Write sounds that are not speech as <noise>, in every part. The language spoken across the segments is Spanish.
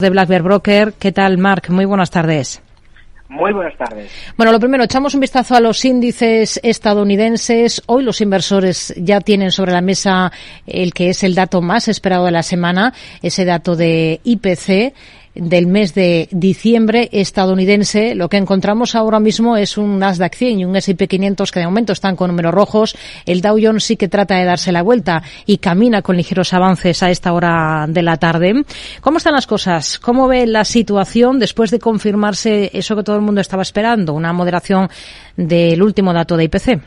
de Black Bear Broker. ¿Qué tal, Mark? Muy buenas tardes. Muy buenas tardes. Bueno, lo primero, echamos un vistazo a los índices estadounidenses. Hoy los inversores ya tienen sobre la mesa el que es el dato más esperado de la semana, ese dato de IPC del mes de diciembre estadounidense, lo que encontramos ahora mismo es un Nasdaq 100 y un S&P 500 que de momento están con números rojos. El Dow Jones sí que trata de darse la vuelta y camina con ligeros avances a esta hora de la tarde. ¿Cómo están las cosas? ¿Cómo ve la situación después de confirmarse eso que todo el mundo estaba esperando, una moderación del último dato de IPC?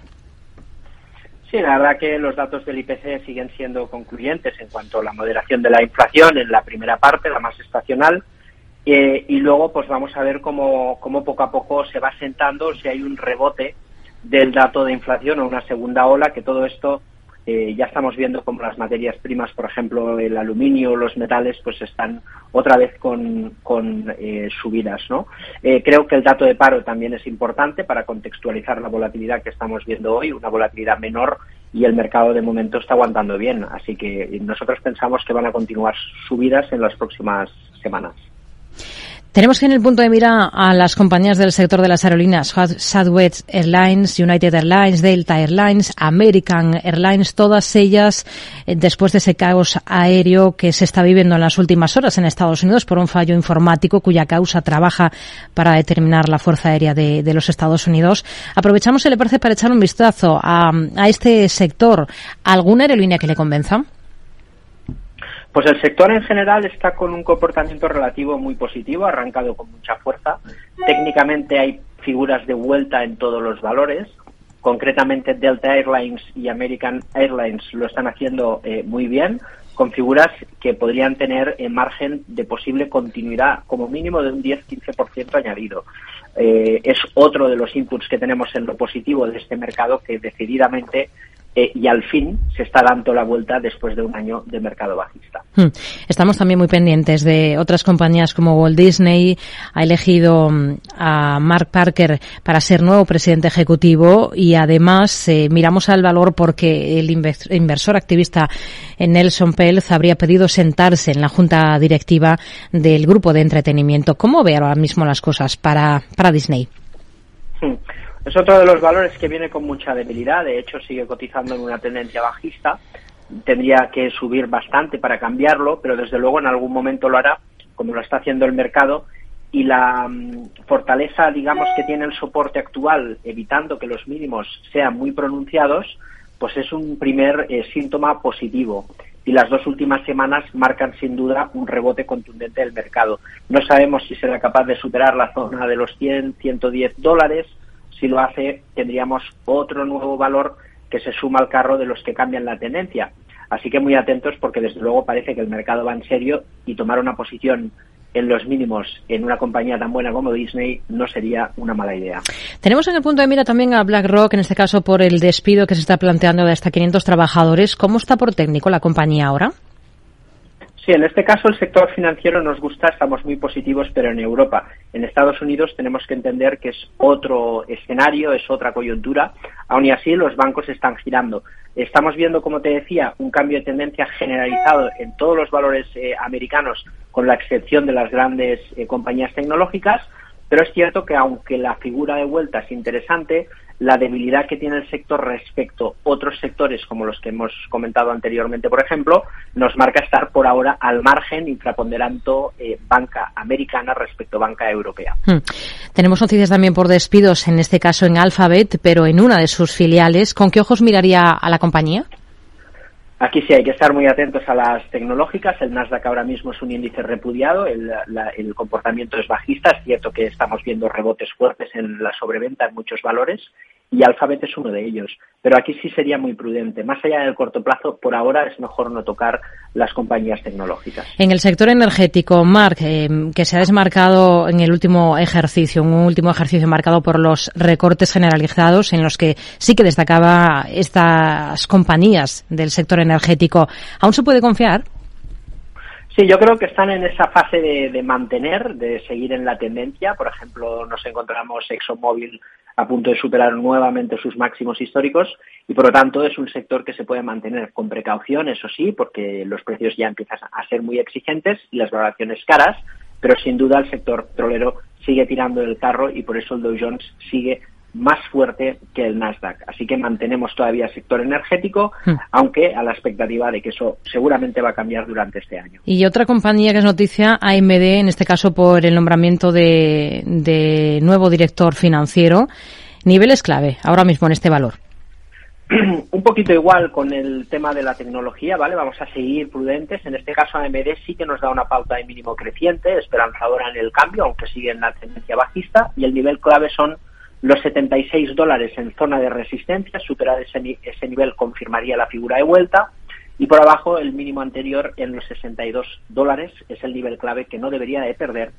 Sí, la verdad que los datos del IPC siguen siendo concluyentes en cuanto a la moderación de la inflación en la primera parte, la más estacional, eh, y luego pues vamos a ver cómo, cómo poco a poco se va sentando, si hay un rebote del dato de inflación o una segunda ola, que todo esto eh, ya estamos viendo como las materias primas, por ejemplo, el aluminio, los metales, pues están otra vez con, con eh, subidas, ¿no? creo que el dato de paro también es importante para contextualizar la volatilidad que estamos viendo hoy, una volatilidad menor y el mercado de momento está aguantando bien, así que nosotros pensamos que van a continuar subidas en las próximas semanas. Tenemos que en el punto de mira a las compañías del sector de las aerolíneas, Southwest Airlines, United Airlines, Delta Airlines, American Airlines, todas ellas eh, después de ese caos aéreo que se está viviendo en las últimas horas en Estados Unidos por un fallo informático cuya causa trabaja para determinar la Fuerza Aérea de, los Estados Unidos. Aprovechamos, el le parece, para echar un vistazo a, a este sector. ¿Alguna aerolínea que le convenza? Pues el sector en general está con un comportamiento relativo muy positivo, arrancado con mucha fuerza. Técnicamente hay figuras de vuelta en todos los valores. Concretamente Delta Airlines y American Airlines lo están haciendo eh, muy bien, con figuras que podrían tener en margen de posible continuidad, como mínimo de un 10-15% añadido. Eh, es otro de los inputs que tenemos en lo positivo de este mercado que decididamente eh, y al fin se está dando la vuelta después de un año de mercado bajista. Hmm. Estamos también muy pendientes de otras compañías como Walt Disney. Ha elegido mm, a Mark Parker para ser nuevo presidente ejecutivo y además eh, miramos al valor porque el inversor activista Nelson Peltz habría pedido sentarse en la junta directiva del grupo de entretenimiento. ¿Cómo ve ahora mismo las cosas para, para Disney? Es otro de los valores que viene con mucha debilidad, de hecho sigue cotizando en una tendencia bajista, tendría que subir bastante para cambiarlo, pero desde luego en algún momento lo hará, como lo está haciendo el mercado, y la mm, fortaleza, digamos, que tiene el soporte actual, evitando que los mínimos sean muy pronunciados, pues es un primer eh, síntoma positivo. Y las dos últimas semanas marcan sin duda un rebote contundente del mercado. No sabemos si será capaz de superar la zona de los 100, 110 dólares, si lo hace, tendríamos otro nuevo valor que se suma al carro de los que cambian la tendencia. Así que muy atentos porque desde luego parece que el mercado va en serio y tomar una posición en los mínimos en una compañía tan buena como Disney no sería una mala idea. Tenemos en el punto de mira también a BlackRock, en este caso por el despido que se está planteando de hasta 500 trabajadores. ¿Cómo está por técnico la compañía ahora? Sí, en este caso el sector financiero nos gusta, estamos muy positivos, pero en Europa. En Estados Unidos tenemos que entender que es otro escenario, es otra coyuntura. Aún y así, los bancos están girando. Estamos viendo, como te decía, un cambio de tendencia generalizado en todos los valores eh, americanos, con la excepción de las grandes eh, compañías tecnológicas. Pero es cierto que aunque la figura de vuelta es interesante, la debilidad que tiene el sector respecto a otros sectores como los que hemos comentado anteriormente, por ejemplo, nos marca estar por ahora al margen infraponderando eh, banca americana respecto a banca europea. Hmm. Tenemos noticias también por despidos, en este caso en Alphabet, pero en una de sus filiales. ¿Con qué ojos miraría a la compañía? Aquí sí hay que estar muy atentos a las tecnológicas. El Nasdaq ahora mismo es un índice repudiado, el, el, comportamiento es bajista. Es cierto que estamos viendo rebotes fuertes en la sobreventa en muchos valores y Alphabet es uno de ellos. Pero aquí sí sería muy prudente. Más allá del corto plazo, por ahora es mejor no tocar las compañías tecnológicas. En el sector energético, Mark, eh, que se ha desmarcado en el último ejercicio, un último ejercicio marcado por los recortes generalizados en los que sí que destacaba estas compañías del sector energético, ¿aún se puede confiar? Sí, yo creo que están en esa fase de, mantener, de seguir en la tendencia. Por ejemplo, nos encontramos ExxonMobil a punto de superar nuevamente sus máximos históricos y por lo tanto es un sector que se puede mantener con precaución, eso sí, porque los precios ya empiezan a ser muy exigentes y las valoraciones caras, pero sin duda el sector petrolero sigue tirando el carro y por eso el Dow Jones sigue más fuerte que el Nasdaq. Así que mantenemos todavía el sector energético, hmm. aunque a la expectativa de que eso seguramente va a cambiar durante este año. Y otra compañía que es noticia, AMD, en este caso por el nombramiento de, de nuevo director financiero. Niveles clave ahora mismo en este valor. <clears throat> un poquito igual con el tema de la tecnología, ¿vale? Vamos a seguir prudentes. En este caso, AMD sí que nos da una pauta de mínimo creciente, esperanzadora en el cambio, aunque sigue en la tendencia bajista, y el nivel clave son los 76 dólares en zona de resistencia, superar ese, ese nivel confirmaría la figura de vuelta, y por abajo el mínimo anterior en los 62 dólares es el nivel clave que no debería de perder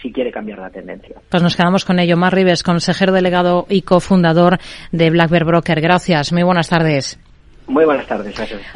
si quiere cambiar la tendencia. Pues nos quedamos con ello. Mar Rives, consejero delegado y cofundador de Black Bear Broker. Gracias. Muy buenas tardes. Muy buenas tardes. Gracias.